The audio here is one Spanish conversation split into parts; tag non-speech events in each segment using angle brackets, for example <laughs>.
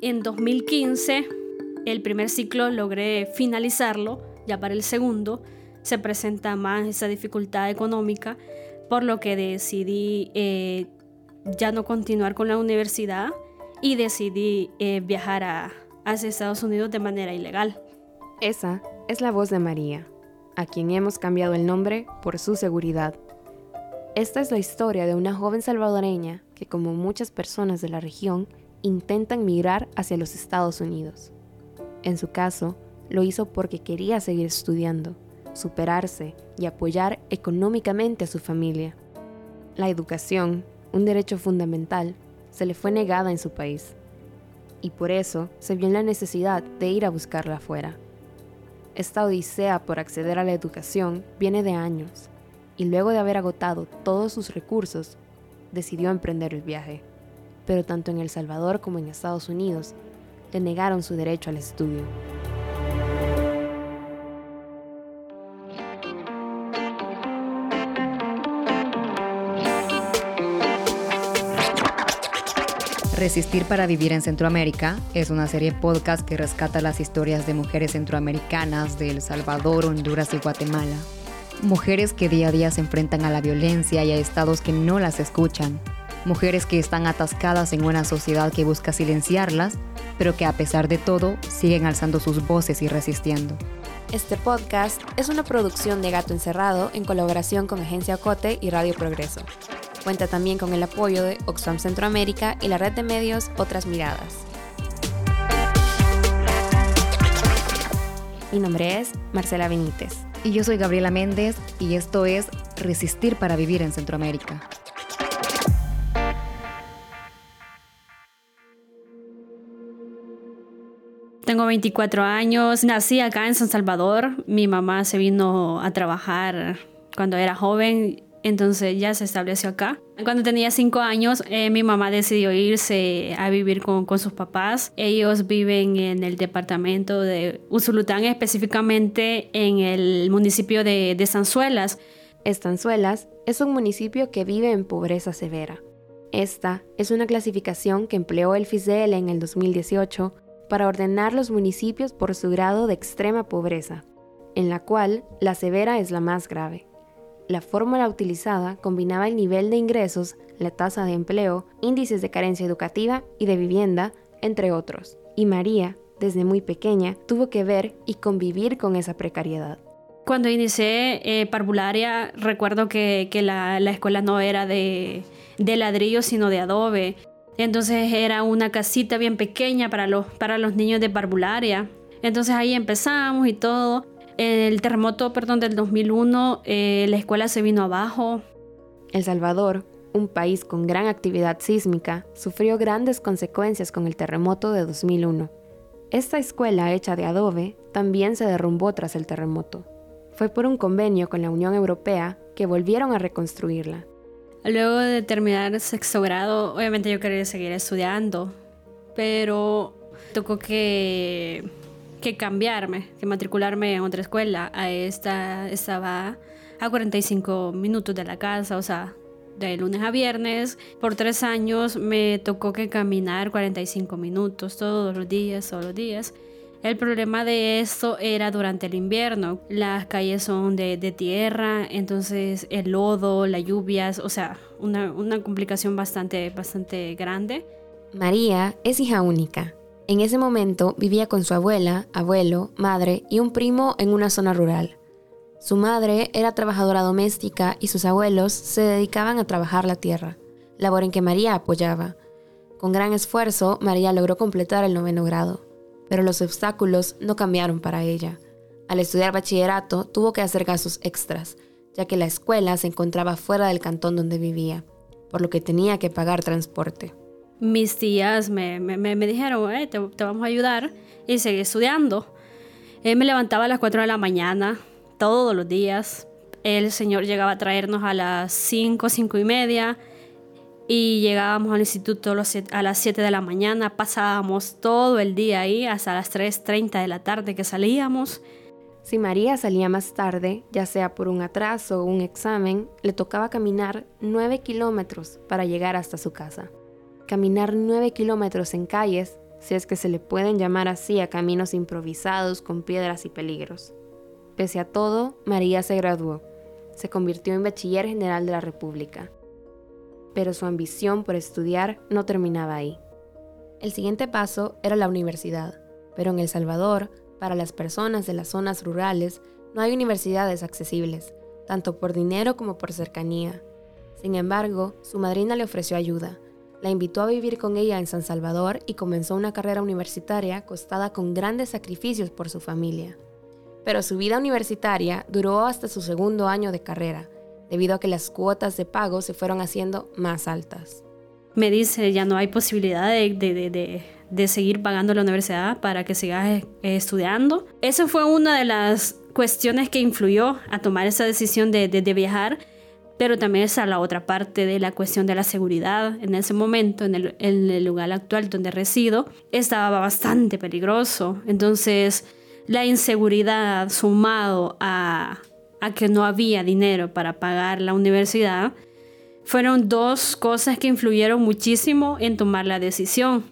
En 2015, el primer ciclo logré finalizarlo, ya para el segundo se presenta más esa dificultad económica, por lo que decidí eh, ya no continuar con la universidad y decidí eh, viajar hacia Estados Unidos de manera ilegal. Esa es la voz de María, a quien hemos cambiado el nombre por su seguridad. Esta es la historia de una joven salvadoreña que, como muchas personas de la región, intentan migrar hacia los Estados Unidos. En su caso, lo hizo porque quería seguir estudiando, superarse y apoyar económicamente a su familia. La educación, un derecho fundamental, se le fue negada en su país. Y por eso se vio en la necesidad de ir a buscarla afuera. Esta odisea por acceder a la educación viene de años, y luego de haber agotado todos sus recursos, decidió emprender el viaje. Pero tanto en El Salvador como en Estados Unidos le negaron su derecho al estudio. Resistir para vivir en Centroamérica es una serie podcast que rescata las historias de mujeres centroamericanas de El Salvador, Honduras y Guatemala. Mujeres que día a día se enfrentan a la violencia y a estados que no las escuchan. Mujeres que están atascadas en una sociedad que busca silenciarlas, pero que a pesar de todo siguen alzando sus voces y resistiendo. Este podcast es una producción de Gato Encerrado en colaboración con Agencia Ocote y Radio Progreso. Cuenta también con el apoyo de Oxfam Centroamérica y la red de medios Otras Miradas. Mi nombre es Marcela Benítez. Y yo soy Gabriela Méndez y esto es Resistir para Vivir en Centroamérica. Tengo 24 años, nací acá en San Salvador. Mi mamá se vino a trabajar cuando era joven entonces ya se estableció acá. Cuando tenía cinco años, eh, mi mamá decidió irse a vivir con, sus papás. Ellos viven en el departamento de Usulután, específicamente en el municipio de, de Sanzuelas. Estanzuelas es un municipio que vive en pobreza severa. Esta es una clasificación que empleó el FISEL en el 2018 para ordenar los municipios por su grado de extrema pobreza, en la cual la severa es la más grave. La fórmula utilizada combinaba el nivel de ingresos, la tasa de empleo, índices de carencia educativa y de vivienda, entre otros. Y María, desde muy pequeña, tuvo que ver y convivir con esa precariedad. Cuando inicié eh, parvularia, recuerdo que, la, escuela no era de, de ladrillo, sino de adobe. Entonces era una casita bien pequeña para los, para los niños de parvularia. Entonces ahí empezamos y todo. El terremoto, perdón, del 2001, eh, la escuela se vino abajo. El Salvador, un país con gran actividad sísmica, sufrió grandes consecuencias con el terremoto de 2001. Esta escuela hecha de adobe también se derrumbó tras el terremoto. Fue por un convenio con la Unión Europea que volvieron a reconstruirla. Luego de terminar sexto grado, obviamente yo quería seguir estudiando, pero tocó que que cambiarme, que matricularme en otra escuela. A esta estaba a 45 minutos de la casa, o sea, de lunes a viernes. Por tres años me tocó que caminar 45 minutos todos los días, todos los días. El problema de esto era durante el invierno. Las calles son de, tierra, entonces el lodo, las lluvias, o sea, una, una complicación bastante, bastante grande. María es hija única. En ese momento vivía con su abuela, abuelo, madre y un primo en una zona rural. Su madre era trabajadora doméstica y sus abuelos se dedicaban a trabajar la tierra, labor en que María apoyaba. Con gran esfuerzo, María logró completar el noveno grado, pero los obstáculos no cambiaron para ella. Al estudiar bachillerato, tuvo que hacer gastos extras, ya que la escuela se encontraba fuera del cantón donde vivía, por lo que tenía que pagar transporte mis tías me, dijeron, eh, te, vamos a ayudar y seguí estudiando. Él me levantaba a las 4 de la mañana, todos los días. El Señor llegaba a traernos a las 5, 5 y media y llegábamos al instituto a las 7 de la mañana. Pasábamos todo el día ahí hasta las 3.30 de la tarde que salíamos. Si María salía más tarde, ya sea por un atraso o un examen, le tocaba caminar 9 kilómetros para llegar hasta su casa. Caminar 9 kilómetros en calles si es que se le pueden llamar así a caminos improvisados con piedras y peligros. Pese a todo, María se graduó. Se convirtió en bachiller general de la República. Pero su ambición por estudiar no terminaba ahí. El siguiente paso era la universidad, pero en El Salvador, para las personas de las zonas rurales, no hay universidades accesibles, tanto por dinero como por cercanía. Sin embargo, su madrina le ofreció ayuda, la invitó a vivir con ella en San Salvador y comenzó una carrera universitaria costada con grandes sacrificios por su familia. Pero su vida universitaria duró hasta su segundo año de carrera, debido a que las cuotas de pago se fueron haciendo más altas. Me dice, ya no hay posibilidad de, seguir pagando la universidad para que sigas eh, estudiando. Esa fue una de las cuestiones que influyó a tomar esa decisión de viajar pero también está la otra parte de la cuestión de la seguridad. En ese momento, en el, lugar actual donde resido, estaba bastante peligroso. Entonces, la inseguridad sumado a, a que no había dinero para pagar la universidad, fueron dos cosas que influyeron muchísimo en tomar la decisión.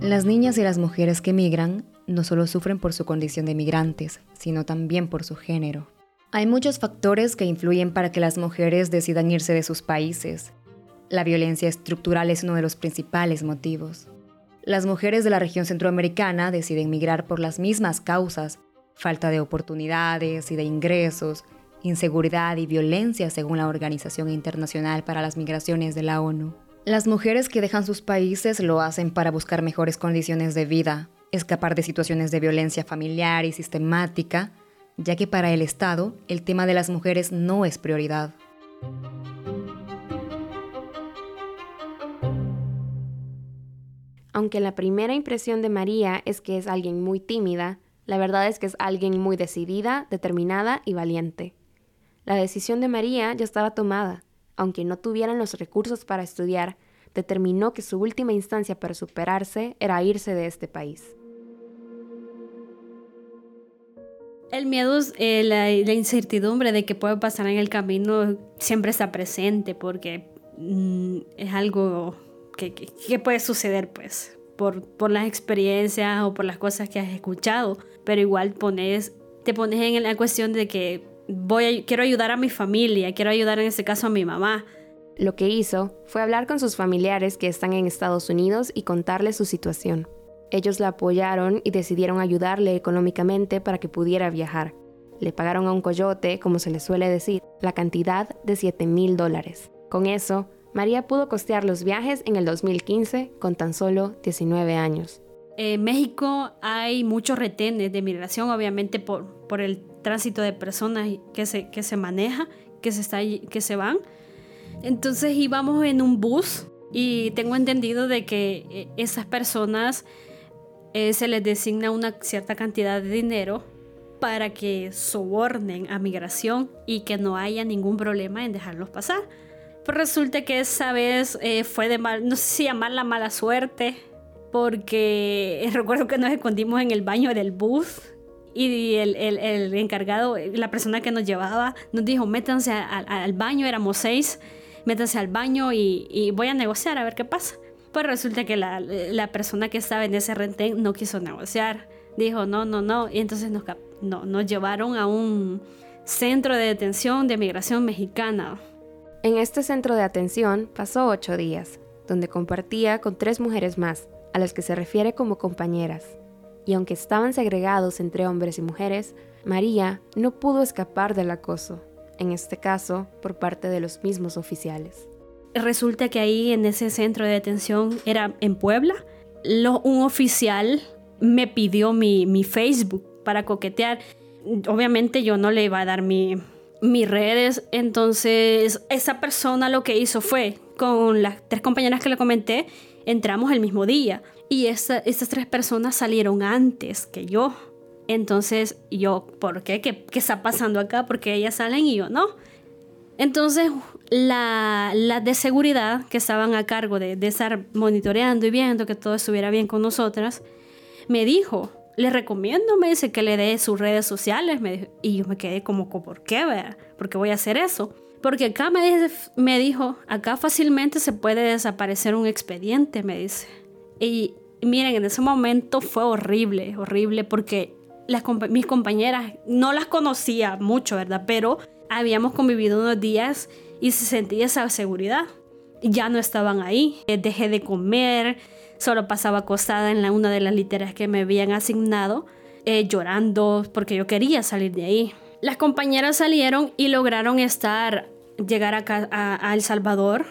Las niñas y las mujeres que migran no solo sufren por su condición de migrantes, sino también por su género. Hay muchos factores que influyen para que las mujeres decidan irse de sus países. La violencia estructural es uno de los principales motivos. Las mujeres de la región centroamericana deciden migrar por las mismas causas, falta de oportunidades y de ingresos, inseguridad y violencia según la Organización Internacional para las Migraciones de la ONU. Las mujeres que dejan sus países lo hacen para buscar mejores condiciones de vida, escapar de situaciones de violencia familiar y sistemática, ya que para el Estado el tema de las mujeres no es prioridad. Aunque la primera impresión de María es que es alguien muy tímida, la verdad es que es alguien muy decidida, determinada y valiente. La decisión de María ya estaba tomada aunque no tuvieran los recursos para estudiar, determinó que su última instancia para superarse era irse de este país. El miedo, eh, la, incertidumbre de que puede pasar en el camino siempre está presente porque mm, es algo que, puede suceder pues por, por las experiencias o por las cosas que has escuchado, pero igual pones, te pones en la cuestión de que voy quiero ayudar a mi familia, quiero ayudar en este caso a mi mamá. Lo que hizo fue hablar con sus familiares que están en Estados Unidos y contarles su situación. Ellos la apoyaron y decidieron ayudarle económicamente para que pudiera viajar. Le pagaron a un coyote, como se le suele decir, la cantidad de 7 mil dólares. Con eso, María pudo costear los viajes en el 2015 con tan solo 19 años. En México hay muchos retenes de migración, obviamente por, por el tránsito de personas que se, que se maneja, que se, está, que se van. Entonces íbamos en un bus y tengo entendido de que eh, esas personas eh, se les designa una cierta cantidad de dinero para que sobornen a migración y que no haya ningún problema en dejarlos pasar. Pues resulta que esa vez eh, fue de mal, no sé si llamar la mala suerte, porque <laughs> recuerdo que nos escondimos en el baño del bus y el, el, el, encargado, la persona que nos llevaba, nos dijo, métanse al baño, éramos seis, métanse al baño y, y, voy a negociar a ver qué pasa. Pues resulta que la, la persona que estaba en ese rentén no quiso negociar. Dijo, no, no, no. Y entonces nos, no, nos llevaron a un centro de detención de migración mexicana. En este centro de atención pasó ocho días, donde compartía con tres mujeres más, a las que se refiere como compañeras y aunque estaban segregados entre hombres y mujeres, María no pudo escapar del acoso, en este caso por parte de los mismos oficiales. Resulta que ahí en ese centro de detención era en Puebla, un oficial me pidió mi, Facebook para coquetear. Obviamente yo no le iba a dar mi, mis redes, entonces esa persona lo que hizo fue, con las tres compañeras que le comenté, entramos el mismo día y estas tres personas salieron antes que yo. Entonces yo, ¿por qué? qué? está pasando acá? Porque ellas salen y yo no. Entonces la, la de seguridad que estaban a cargo de, de estar monitoreando y viendo que todo estuviera bien con nosotras, me dijo, le recomiendo, me dice que le dé sus redes sociales. Y yo me quedé como, ¿por qué? ¿verdad? ¿Por qué voy a hacer eso? Porque acá me, me dijo, acá fácilmente se puede desaparecer un expediente, me dice. Y miren, en ese momento fue horrible, horrible, porque las, mis compañeras no las conocía mucho, ¿verdad? Pero habíamos convivido unos días y se sentía esa seguridad. Ya no estaban ahí. Eh, dejé de comer, solo pasaba acostada en una de las literas que me habían asignado, eh, llorando porque yo quería salir de ahí. Las compañeras salieron y lograron estar, llegar a, El Salvador.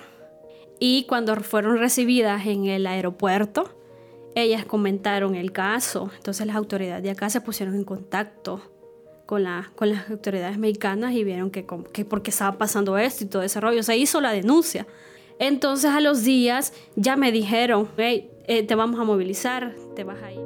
Y cuando fueron recibidas en el aeropuerto, ellas comentaron el caso. Entonces las autoridades de acá se pusieron en contacto con, la, con las autoridades mexicanas y vieron que, que porque estaba pasando esto y todo ese rollo. Se hizo la denuncia. Entonces a los días ya me dijeron, hey, eh, te vamos a movilizar, te vas a ir.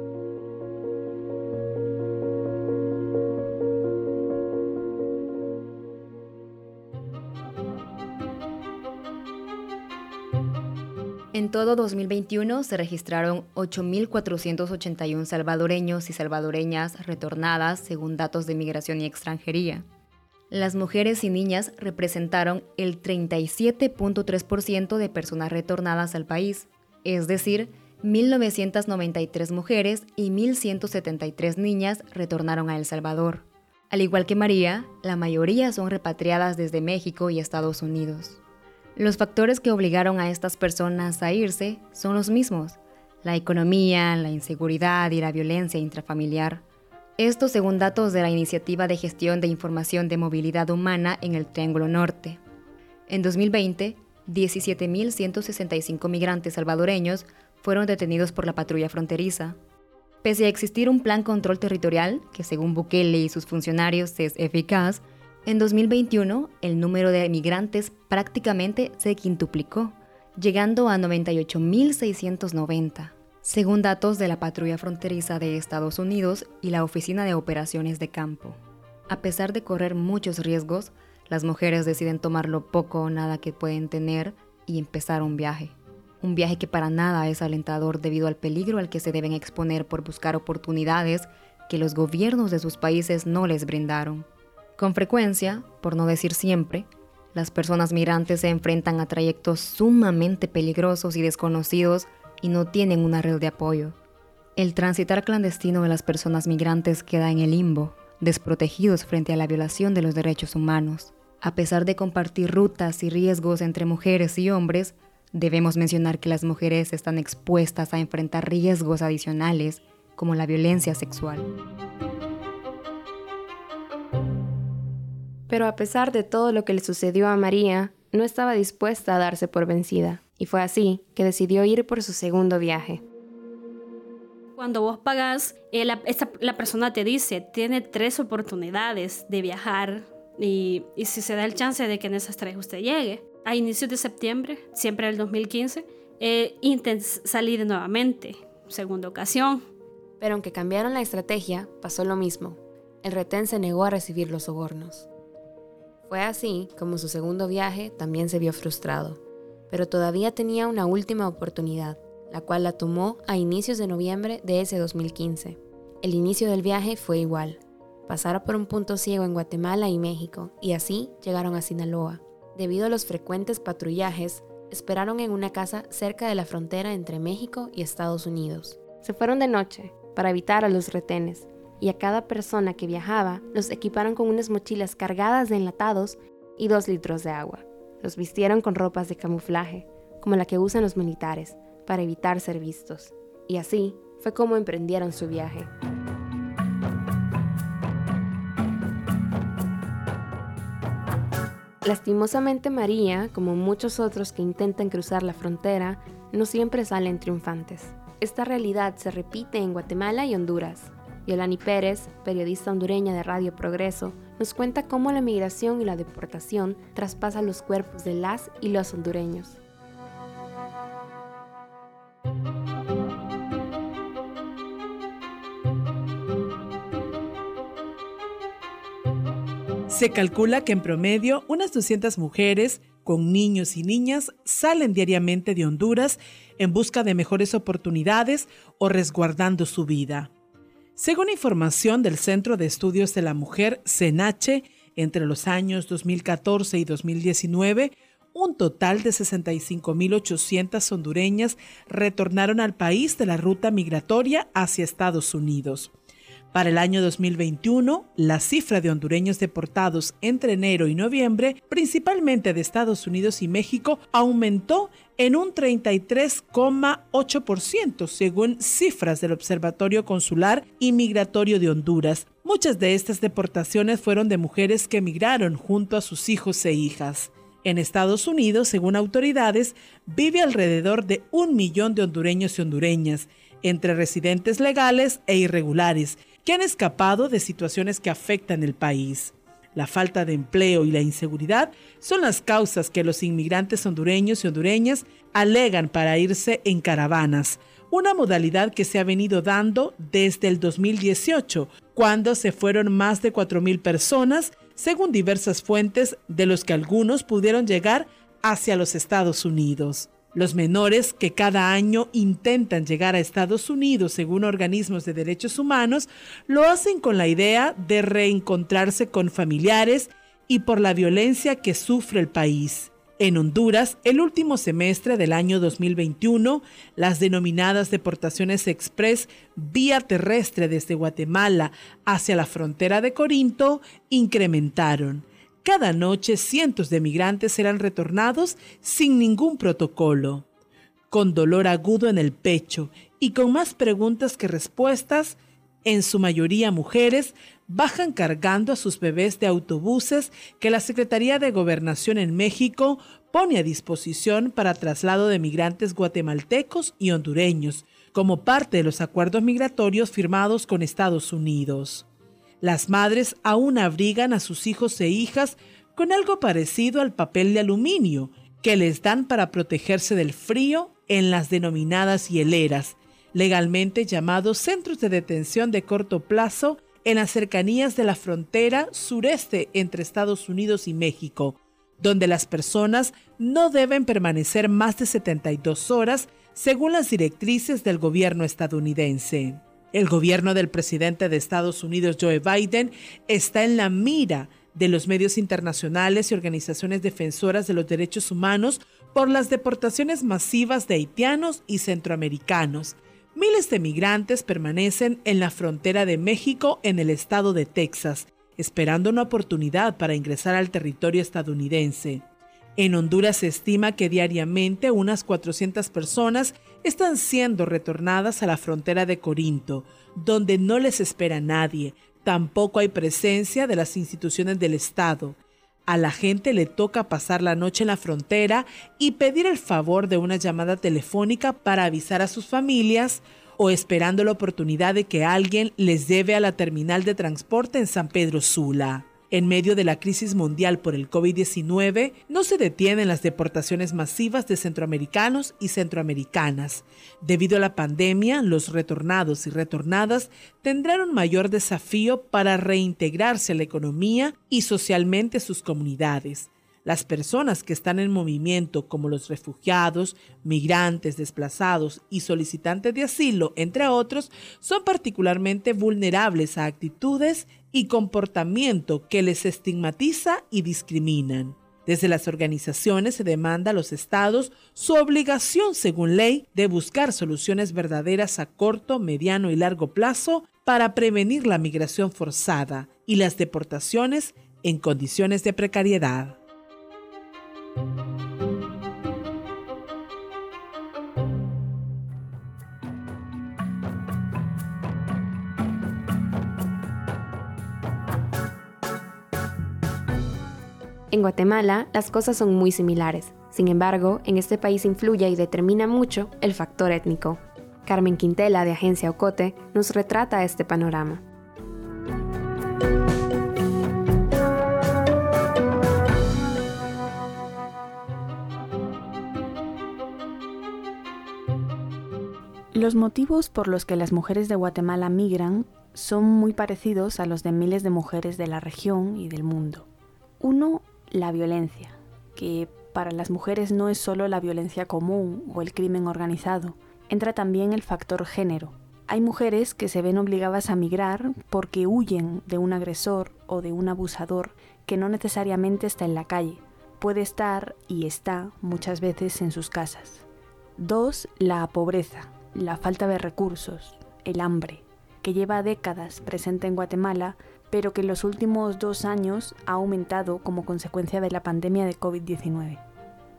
En todo 2021 se registraron 8.481 salvadoreños y salvadoreñas retornadas según datos de Migración y Extranjería. Las mujeres y niñas representaron el 37.3% de personas retornadas al país, es decir, 1.993 mujeres y 1.173 niñas retornaron a El Salvador. Al igual que María, la mayoría son repatriadas desde México y Estados Unidos. Los factores que obligaron a estas personas a irse son los mismos, la economía, la inseguridad y la violencia intrafamiliar. Esto según datos de la Iniciativa de Gestión de Información de Movilidad Humana en el Triángulo Norte. En 2020, 17.165 migrantes salvadoreños fueron detenidos por la patrulla fronteriza. Pese a existir un plan control territorial, que según Bukele y sus funcionarios es eficaz, en 2021, el número de migrantes prácticamente se quintuplicó, llegando a 98.690, según datos de la Patrulla Fronteriza de Estados Unidos y la Oficina de Operaciones de Campo. A pesar de correr muchos riesgos, las mujeres deciden tomar lo poco o nada que pueden tener y empezar un viaje. Un viaje que para nada es alentador debido al peligro al que se deben exponer por buscar oportunidades que los gobiernos de sus países no les brindaron. Con frecuencia, por no decir siempre, las personas migrantes se enfrentan a trayectos sumamente peligrosos y desconocidos y no tienen una red de apoyo. El transitar clandestino de las personas migrantes queda en el limbo, desprotegidos frente a la violación de los derechos humanos. A pesar de compartir rutas y riesgos entre mujeres y hombres, debemos mencionar que las mujeres están expuestas a enfrentar riesgos adicionales como la violencia sexual. Pero a pesar de todo lo que le sucedió a María, no estaba dispuesta a darse por vencida, y fue así que decidió ir por su segundo viaje. Cuando vos pagás, eh, la, persona te dice, tiene tres oportunidades de viajar y, si se da el chance de que en esas tres usted llegue. A inicios de septiembre, siempre del 2015, eh, salir nuevamente, segunda ocasión. Pero aunque cambiaron la estrategia, pasó lo mismo. El retén se negó a recibir los sobornos. Fue así como su segundo viaje también se vio frustrado, pero todavía tenía una última oportunidad, la cual la tomó a inicios de noviembre de ese 2015. El inicio del viaje fue igual, pasar por un punto ciego en Guatemala y México, y así llegaron a Sinaloa. Debido a los frecuentes patrullajes, esperaron en una casa cerca de la frontera entre México y Estados Unidos. Se fueron de noche, para evitar a los retenes, y a cada persona que viajaba los equiparon con unas mochilas cargadas de enlatados y dos litros de agua. Los vistieron con ropas de camuflaje, como la que usan los militares, para evitar ser vistos. Y así fue como emprendieron su viaje. Lastimosamente María, como muchos otros que intentan cruzar la frontera, no siempre salen triunfantes. Esta realidad se repite en Guatemala y Honduras, Yolani Pérez, periodista hondureña de Radio Progreso, nos cuenta cómo la migración y la deportación traspasan los cuerpos de las y los hondureños. Se calcula que en promedio unas 200 mujeres con niños y niñas salen diariamente de Honduras en busca de mejores oportunidades o resguardando su vida. Según información del Centro de Estudios de la Mujer, CENACHE, entre los años 2014 y 2019, un total de 65.800 hondureñas retornaron al país de la ruta migratoria hacia Estados Unidos. Para el año 2021, la cifra de hondureños deportados entre enero y noviembre, principalmente de Estados Unidos y México, aumentó en un 33,8% según cifras del Observatorio Consular y Migratorio de Honduras. Muchas de estas deportaciones fueron de mujeres que emigraron junto a sus hijos e hijas. En Estados Unidos, según autoridades, vive alrededor de un millón de hondureños y hondureñas, entre residentes legales e irregulares, que han escapado de situaciones que afectan el país. La falta de empleo y la inseguridad son las causas que los inmigrantes hondureños y hondureñas alegan para irse en caravanas, una modalidad que se ha venido dando desde el 2018, cuando se fueron más de 4.000 personas, según diversas fuentes, de los que algunos pudieron llegar hacia los Estados Unidos. Los menores que cada año intentan llegar a Estados Unidos, según organismos de derechos humanos, lo hacen con la idea de reencontrarse con familiares y por la violencia que sufre el país. En Honduras, el último semestre del año 2021, las denominadas deportaciones express vía terrestre desde Guatemala hacia la frontera de Corinto incrementaron. Cada noche cientos de migrantes eran retornados sin ningún protocolo, con dolor agudo en el pecho y con más preguntas que respuestas, en su mayoría mujeres, bajan cargando a sus bebés de autobuses que la Secretaría de Gobernación en México pone a disposición para traslado de migrantes guatemaltecos y hondureños, como parte de los acuerdos migratorios firmados con Estados Unidos. Las madres aún abrigan a sus hijos e hijas con algo parecido al papel de aluminio que les dan para protegerse del frío en las denominadas hieleras, legalmente llamados centros de detención de corto plazo en las cercanías de la frontera sureste entre Estados Unidos y México, donde las personas no deben permanecer más de 72 horas según las directrices del gobierno estadounidense. El gobierno del presidente de Estados Unidos, Joe Biden, está en la mira de los medios internacionales y organizaciones defensoras de los derechos humanos por las deportaciones masivas de haitianos y centroamericanos. Miles de migrantes permanecen en la frontera de México en el estado de Texas, esperando una oportunidad para ingresar al territorio estadounidense. En Honduras se estima que diariamente unas 400 personas están siendo retornadas a la frontera de Corinto, donde no les espera nadie, tampoco hay presencia de las instituciones del Estado. A la gente le toca pasar la noche en la frontera y pedir el favor de una llamada telefónica para avisar a sus familias o esperando la oportunidad de que alguien les debe a la terminal de transporte en San Pedro Sula. En medio de la crisis mundial por el COVID-19, no se detienen las deportaciones masivas de centroamericanos y centroamericanas. Debido a la pandemia, los retornados y retornadas tendrán un mayor desafío para reintegrarse a la economía y socialmente sus comunidades. Las personas que están en movimiento, como los refugiados, migrantes, desplazados y solicitantes de asilo, entre otros, son particularmente vulnerables a actitudes y comportamiento que les estigmatiza y discriminan. Desde las organizaciones se demanda a los estados su obligación, según ley, de buscar soluciones verdaderas a corto, mediano y largo plazo para prevenir la migración forzada y las deportaciones en condiciones de precariedad. En Guatemala las cosas son muy similares. Sin embargo, en este país influye y determina mucho el factor étnico. Carmen Quintela de Agencia Ocote nos retrata este panorama. Los motivos por los que las mujeres de Guatemala migran son muy parecidos a los de miles de mujeres de la región y del mundo. Uno, la violencia, que para las mujeres no es solo la violencia común o el crimen organizado, entra también el factor género. Hay mujeres que se ven obligadas a migrar porque huyen de un agresor o de un abusador que no necesariamente está en la calle, puede estar y está muchas veces en sus casas. Dos, la pobreza, la falta de recursos, el hambre, que lleva décadas presente en Guatemala, pero que en los últimos dos años ha aumentado como consecuencia de la pandemia de COVID-19.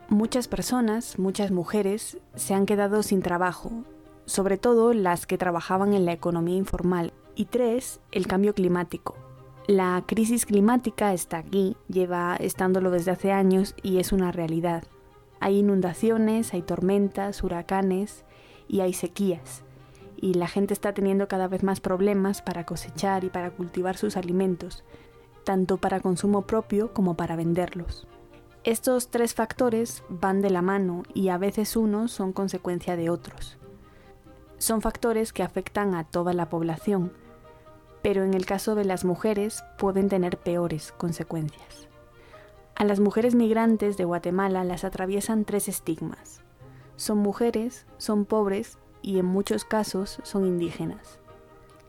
Muchas personas, muchas mujeres, se han quedado sin trabajo, sobre todo las que trabajaban en la economía informal. Y tres, el cambio climático, la crisis climática está aquí, lleva estándolo desde hace años y es una realidad. Hay inundaciones, hay tormentas, huracanes y hay sequías. Y la gente está teniendo cada vez más problemas para cosechar y para cultivar sus alimentos, tanto para consumo propio como para venderlos. Estos tres factores van de la mano y a veces unos son consecuencia de otros. Son factores que afectan a toda la población, pero en el caso de las mujeres pueden tener peores consecuencias. A las mujeres migrantes de Guatemala las atraviesan tres estigmas. Son mujeres, son pobres y en muchos casos son indígenas.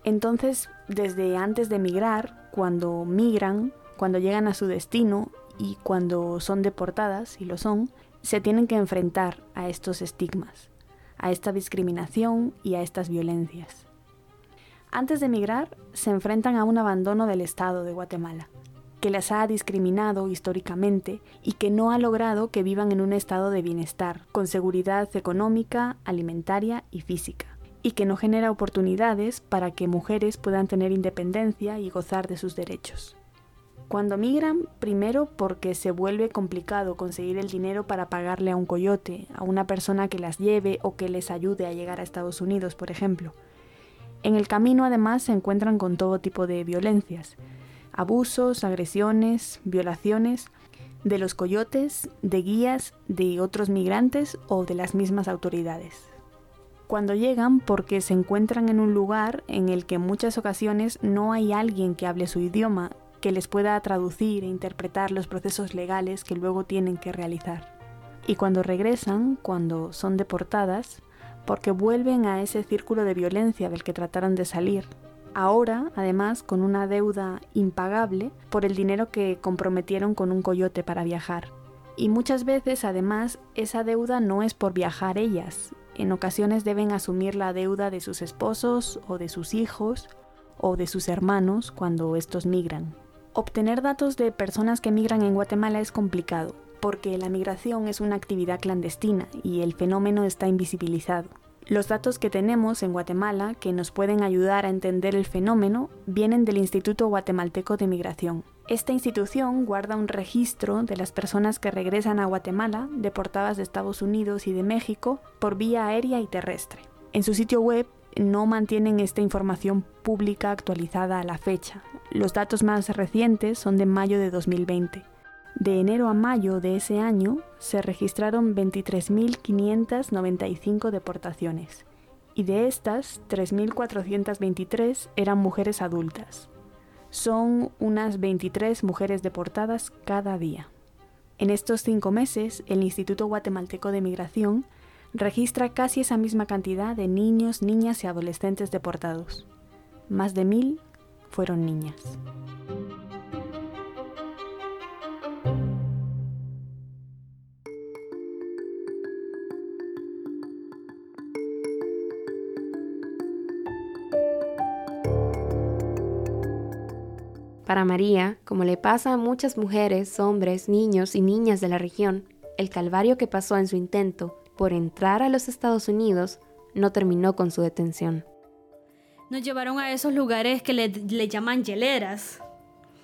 Entonces, desde antes de migrar, cuando migran, cuando llegan a su destino y cuando son deportadas, y lo son, se tienen que enfrentar a estos estigmas, a esta discriminación y a estas violencias. Antes de emigrar, se enfrentan a un abandono del Estado de Guatemala, que las ha discriminado históricamente y que no ha logrado que vivan en un estado de bienestar, con seguridad económica, alimentaria y física, y que no genera oportunidades para que mujeres puedan tener independencia y gozar de sus derechos. Cuando migran, primero porque se vuelve complicado conseguir el dinero para pagarle a un coyote, a una persona que las lleve o que les ayude a llegar a Estados Unidos, por ejemplo. En el camino además se encuentran con todo tipo de violencias, abusos, agresiones, violaciones de los coyotes, de guías, de otros migrantes o de las mismas autoridades. Cuando llegan porque se encuentran en un lugar en el que en muchas ocasiones no hay alguien que hable su idioma, que les pueda traducir e interpretar los procesos legales que luego tienen que realizar. Y cuando regresan, cuando son deportadas, porque vuelven a ese círculo de violencia del que trataron de salir. Ahora, además, con una deuda impagable por el dinero que comprometieron con un coyote para viajar. Y muchas veces, además, esa deuda no es por viajar ellas. En ocasiones deben asumir la deuda de sus esposos o de sus hijos o de sus hermanos cuando estos migran. Obtener datos de personas que migran en Guatemala es complicado, porque la migración es una actividad clandestina y el fenómeno está invisibilizado. Los datos que tenemos en Guatemala que nos pueden ayudar a entender el fenómeno vienen del Instituto Guatemalteco de Migración. Esta institución guarda un registro de las personas que regresan a Guatemala deportadas de Estados Unidos y de México por vía aérea y terrestre. En su sitio web no mantienen esta información pública actualizada a la fecha. Los datos más recientes son de mayo de 2020. De enero a mayo de ese año se registraron 23.595 deportaciones y de estas 3.423 eran mujeres adultas. Son unas 23 mujeres deportadas cada día. En estos cinco meses, el Instituto Guatemalteco de Migración registra casi esa misma cantidad de niños, niñas y adolescentes deportados. Más de mil fueron niñas. Para María, como le pasa a muchas mujeres, hombres, niños y niñas de la región, el calvario que pasó en su intento por entrar a los Estados Unidos no terminó con su detención. Nos llevaron a esos lugares que le, llaman hieleras.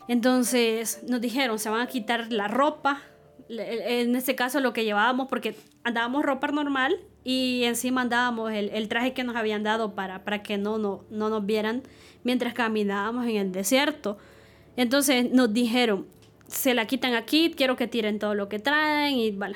Entonces nos dijeron, se van a quitar la ropa, en este caso lo que llevábamos, porque andábamos ropa normal y encima andábamos el, traje que nos habían dado para, para que no, no, no nos vieran mientras caminábamos en el desierto. Entonces nos dijeron, se la quitan aquí, quiero que tiren todo lo que traen y va,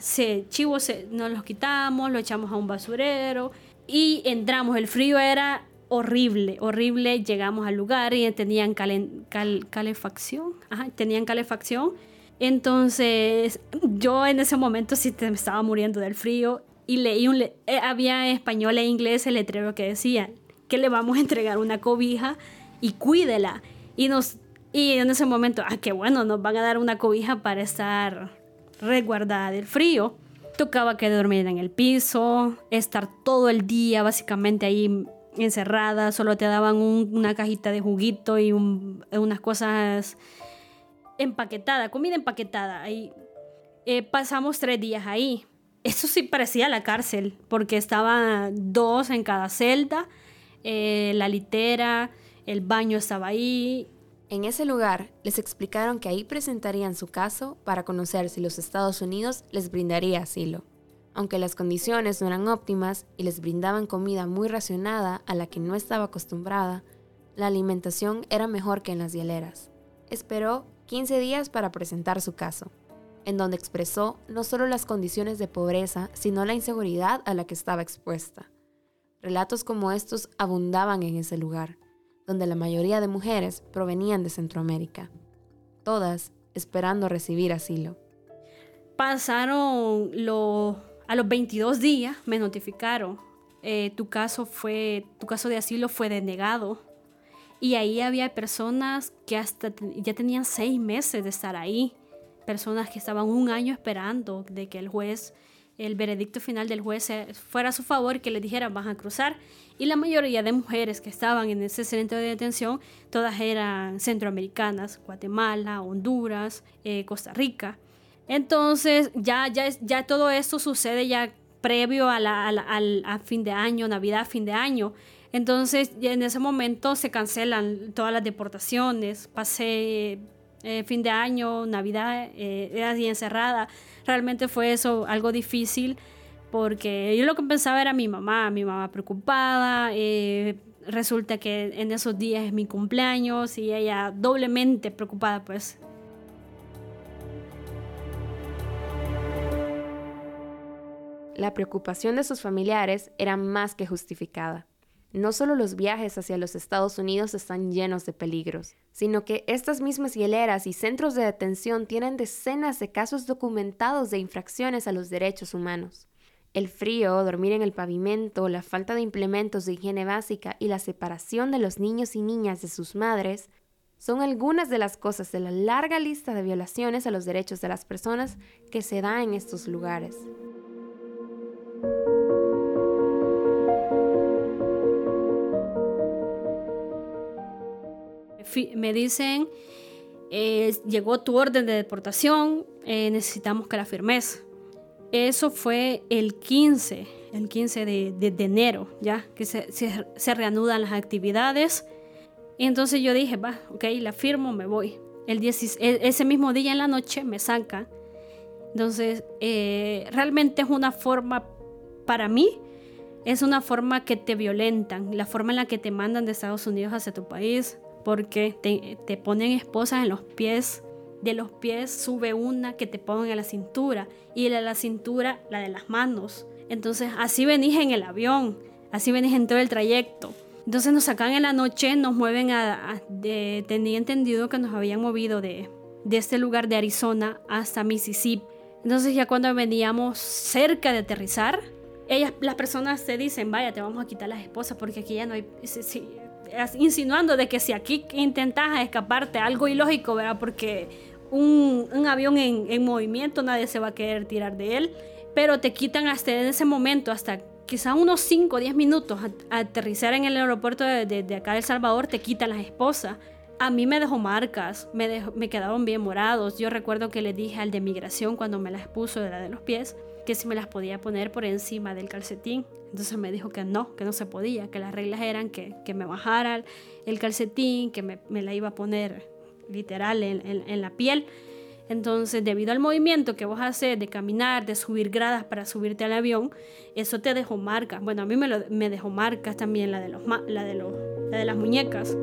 se, chivo se, nos los quitamos, lo echamos a un basurero y entramos. El frío era horrible, horrible. Llegamos al lugar y tenían calefacción, tenían calefacción. Entonces yo en ese momento sí me estaba muriendo del frío y leí un, eh, había español e inglés el letrero que decía que le vamos a entregar una cobija y cuídela. Y, nos, y en ese momento, ah, qué bueno, nos van a dar una cobija para estar resguardada del frío. Tocaba que dormir en el piso, estar todo el día básicamente ahí encerrada, solo te daban una cajita de juguito y unas cosas empaquetadas, comida empaquetada. Ahí eh, pasamos tres días ahí. Eso sí parecía la cárcel, porque estaban dos en cada celda, eh, la litera, el baño estaba ahí. En ese lugar les explicaron que ahí presentarían su caso para conocer si los Estados Unidos les brindaría asilo. Aunque las condiciones no eran óptimas y les brindaban comida muy racionada a la que no estaba acostumbrada, la alimentación era mejor que en las hieleras. Esperó 15 días para presentar su caso, en donde expresó no solo las condiciones de pobreza, sino la inseguridad a la que estaba expuesta. Relatos como estos abundaban en ese lugar, donde la mayoría de mujeres provenían de Centroamérica, todas esperando recibir asilo. Pasaron a los 22 días me notificaron, eh, tu, caso fue, tu caso de asilo fue denegado. Y ahí había personas que hasta ya tenían seis meses de estar ahí, personas que estaban un año esperando de que el juez, el veredicto final del juez fuera a su favor que les dijera vas a cruzar. Y la mayoría de mujeres que estaban en ese centro de detención, todas eran centroamericanas, Guatemala, Honduras, eh, Costa Rica. Entonces, ya, ya, ya todo esto sucede ya previo a, la, a, fin de año, Navidad, fin de año. Entonces, en ese momento se cancelan todas las deportaciones. Pasé eh, fin de año, Navidad, eh, era así encerrada. Realmente fue eso algo difícil porque yo lo que pensaba era mi mamá, mi mamá preocupada. Eh, resulta que en esos días es mi cumpleaños y ella doblemente preocupada, pues La preocupación de sus familiares era más que justificada. No solo los viajes hacia los Estados Unidos están llenos de peligros, sino que estas mismas hieleras y centros de detención tienen decenas de casos documentados de infracciones a los derechos humanos. El frío, dormir en el pavimento, la falta de implementos de higiene básica y la separación de los niños y niñas de sus madres son algunas de las cosas de la larga lista de violaciones a los derechos de las personas que se da en estos lugares. Me dicen, eh, llegó tu orden de deportación, eh, necesitamos que la firmes. Eso fue el 15, el 15 de, enero, ya que se, se, reanudan las actividades. Entonces yo dije, va, ok, la firmo, me voy. El e, ese mismo día en la noche me saca. Entonces, eh, realmente es una forma, para mí, es una forma que te violentan, la forma en la que te mandan de Estados Unidos hacia tu país, porque te, ponen esposas en los pies. De los pies sube una que te ponen a la cintura y de la cintura la de las manos. Entonces así venís en el avión, así venís en todo el trayecto. Entonces nos sacan en la noche, nos mueven a... tenía entendido que nos habían movido de, de este lugar de Arizona hasta Mississippi. Entonces ya cuando veníamos cerca de aterrizar, ellas, las personas te dicen, vaya, te vamos a quitar las esposas porque aquí ya no hay, insinuando de que si aquí intentas escaparte, algo ilógico, ¿verdad? Porque un, avión en, movimiento nadie se va a querer tirar de él, pero te quitan hasta en ese momento, hasta quizá unos 5 o 10 minutos aterrizar en el aeropuerto de, acá de El Salvador, te quitan las esposas. A mí me dejó marcas, me, me quedaron bien morados. Yo recuerdo que le dije al de migración cuando me las puso de la de los pies, que si me las podía poner por encima del calcetín. Entonces me dijo que no, que no se podía, que las reglas eran que, me bajara el calcetín, que me, la iba a poner literal en, la piel. Entonces, debido al movimiento que vos haces de caminar, de subir gradas para subirte al avión, eso te dejó marcas. Bueno, a mí me, me dejó marcas también la de, los, la de, los, la de las muñecas.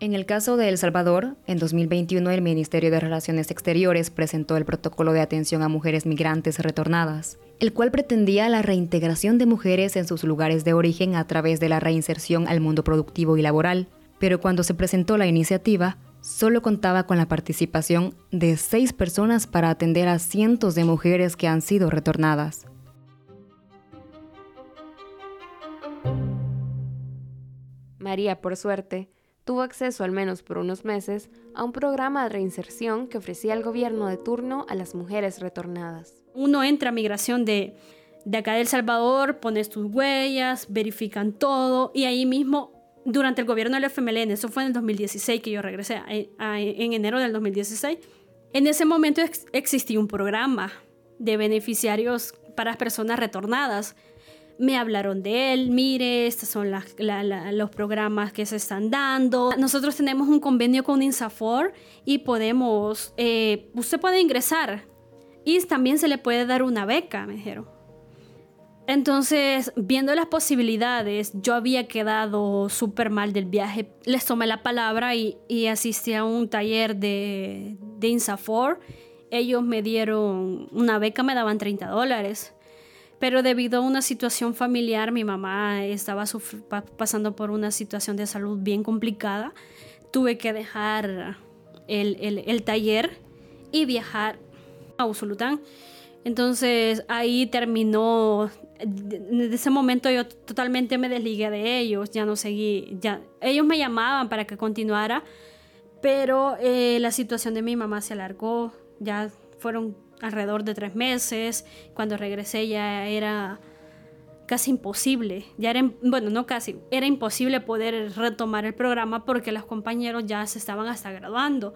En el caso de El Salvador, en 2021 el Ministerio de Relaciones Exteriores presentó el protocolo de atención a mujeres migrantes retornadas, el cual pretendía la reintegración de mujeres en sus lugares de origen a través de la reinserción al mundo productivo y laboral. Pero cuando se presentó la iniciativa, solo contaba con la participación de seis personas para atender a cientos de mujeres que han sido retornadas. María, por suerte, tuvo acceso, al menos por unos meses, a un programa de reinserción que ofrecía el gobierno de turno a las mujeres retornadas. Uno entra a migración de, de acá de El Salvador, pones tus huellas, verifican todo y ahí mismo, durante el gobierno del FMLN, eso fue en el 2016 que yo regresé, en enero del 2016, en ese momento existía un programa de beneficiarios para personas retornadas me hablaron de él, mire, estos son los programas que se están dando. Nosotros tenemos un convenio con INSAFOR y podemos, eh, usted puede ingresar y también se le puede dar una beca, me dijeron. Entonces, viendo las posibilidades, yo había quedado súper mal del viaje. Les tomé la palabra y, asistí a un taller de, INSAFOR. Ellos me dieron una beca, me daban 30 dólares pero debido a una situación familiar, mi mamá estaba pasando por una situación de salud bien complicada, tuve que dejar el, taller y viajar a Usulután. Entonces ahí terminó, desde ese momento yo totalmente me desligué de ellos, ya no seguí, ya ellos me llamaban para que continuara, pero eh, la situación de mi mamá se alargó, ya fueron alrededor de tres meses. Cuando regresé ya era casi imposible. Ya era, bueno, no casi, era imposible poder retomar el programa porque los compañeros ya se estaban hasta graduando.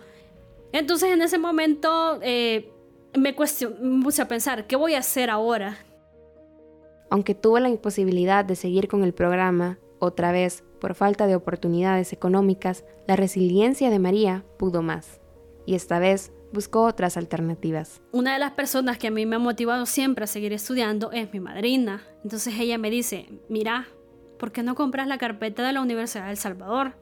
Entonces en ese momento eh, me, me puse a pensar, ¿qué voy a hacer ahora? Aunque tuvo la imposibilidad de seguir con el programa, otra vez, por falta de oportunidades económicas, la resiliencia de María pudo más. Y esta vez buscó otras alternativas. Una de las personas que a mí me ha motivado siempre a seguir estudiando es mi madrina. Entonces ella me dice, mira, ¿por qué no compras la carpeta de la Universidad de El Salvador?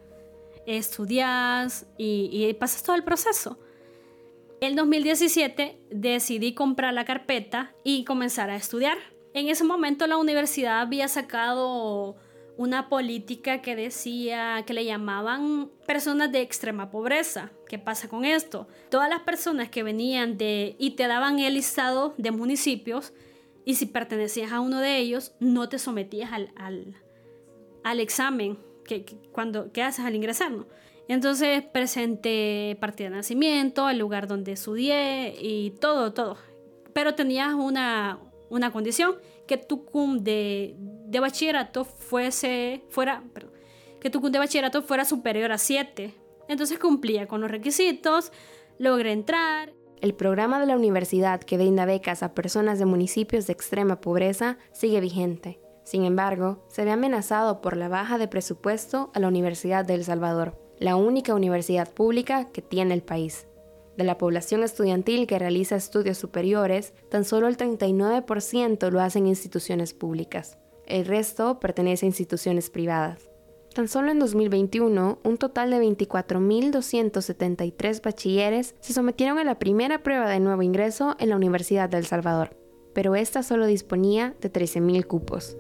Estudias y, y pasas todo el proceso. En 2017 decidí comprar la carpeta y comenzar a estudiar. En ese momento la universidad había sacado una política que decía que le llamaban personas de extrema pobreza. ¿Qué pasa con esto? Todas las personas que venían de y te daban el listado de municipios y si pertenecías a uno de ellos no te sometías al, al, examen que, cuando, que haces al ingresar. Entonces presenté partida de nacimiento, el lugar donde estudié y todo, todo. Pero tenías una, una condición que tu cum de, de bachillerato fuese, fuera, que tu de bachillerato fuera superior a 7. Entonces cumplía con los requisitos, logré entrar. El programa de la universidad que brinda becas a personas de municipios de extrema pobreza sigue vigente. Sin embargo, se ve amenazado por la baja de presupuesto a la Universidad de El Salvador, la única universidad pública que tiene el país. De la población estudiantil que realiza estudios superiores, tan solo el 39% lo hacen instituciones públicas. El resto pertenece a instituciones privadas. Tan solo en 2021, un total de 24.273 bachilleres se sometieron a la primera prueba de nuevo ingreso en la Universidad de El Salvador, pero esta solo disponía de 13.000 cupos.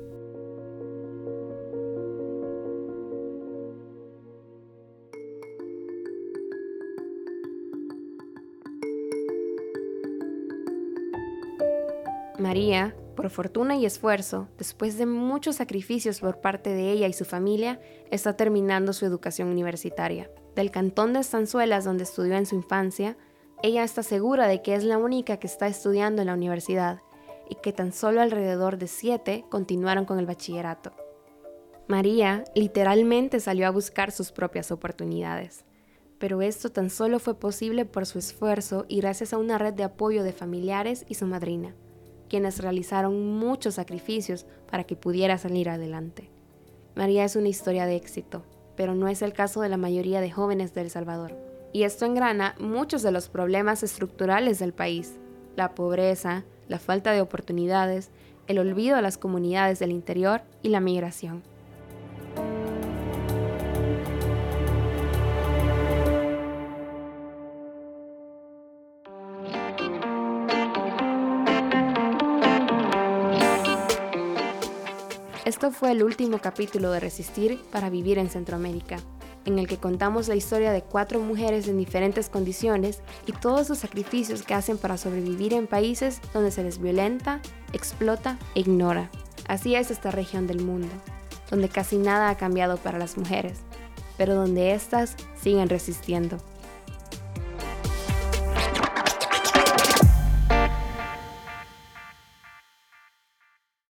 María, por fortuna y esfuerzo, después de muchos sacrificios por parte de ella y su familia, está terminando su educación universitaria. Del cantón de Estanzuelas, donde estudió en su infancia, ella está segura de que es la única que está estudiando en la universidad y que tan solo alrededor de siete continuaron con el bachillerato. María literalmente salió a buscar sus propias oportunidades, pero esto tan solo fue posible por su esfuerzo y gracias a una red de apoyo de familiares y su madrina quienes realizaron muchos sacrificios para que pudiera salir adelante. María es una historia de éxito, pero no es el caso de la mayoría de jóvenes de El Salvador. Y esto engrana muchos de los problemas estructurales del país, la pobreza, la falta de oportunidades, el olvido a las comunidades del interior y la migración. Esto fue el último capítulo de Resistir para vivir en Centroamérica. en el que contamos la historia de cuatro mujeres en diferentes condiciones y todos los sacrificios que hacen para sobrevivir en países donde se les violenta, explota e ignora. Así es esta región del mundo, donde casi nada ha cambiado para las mujeres, pero donde éstas siguen resistiendo.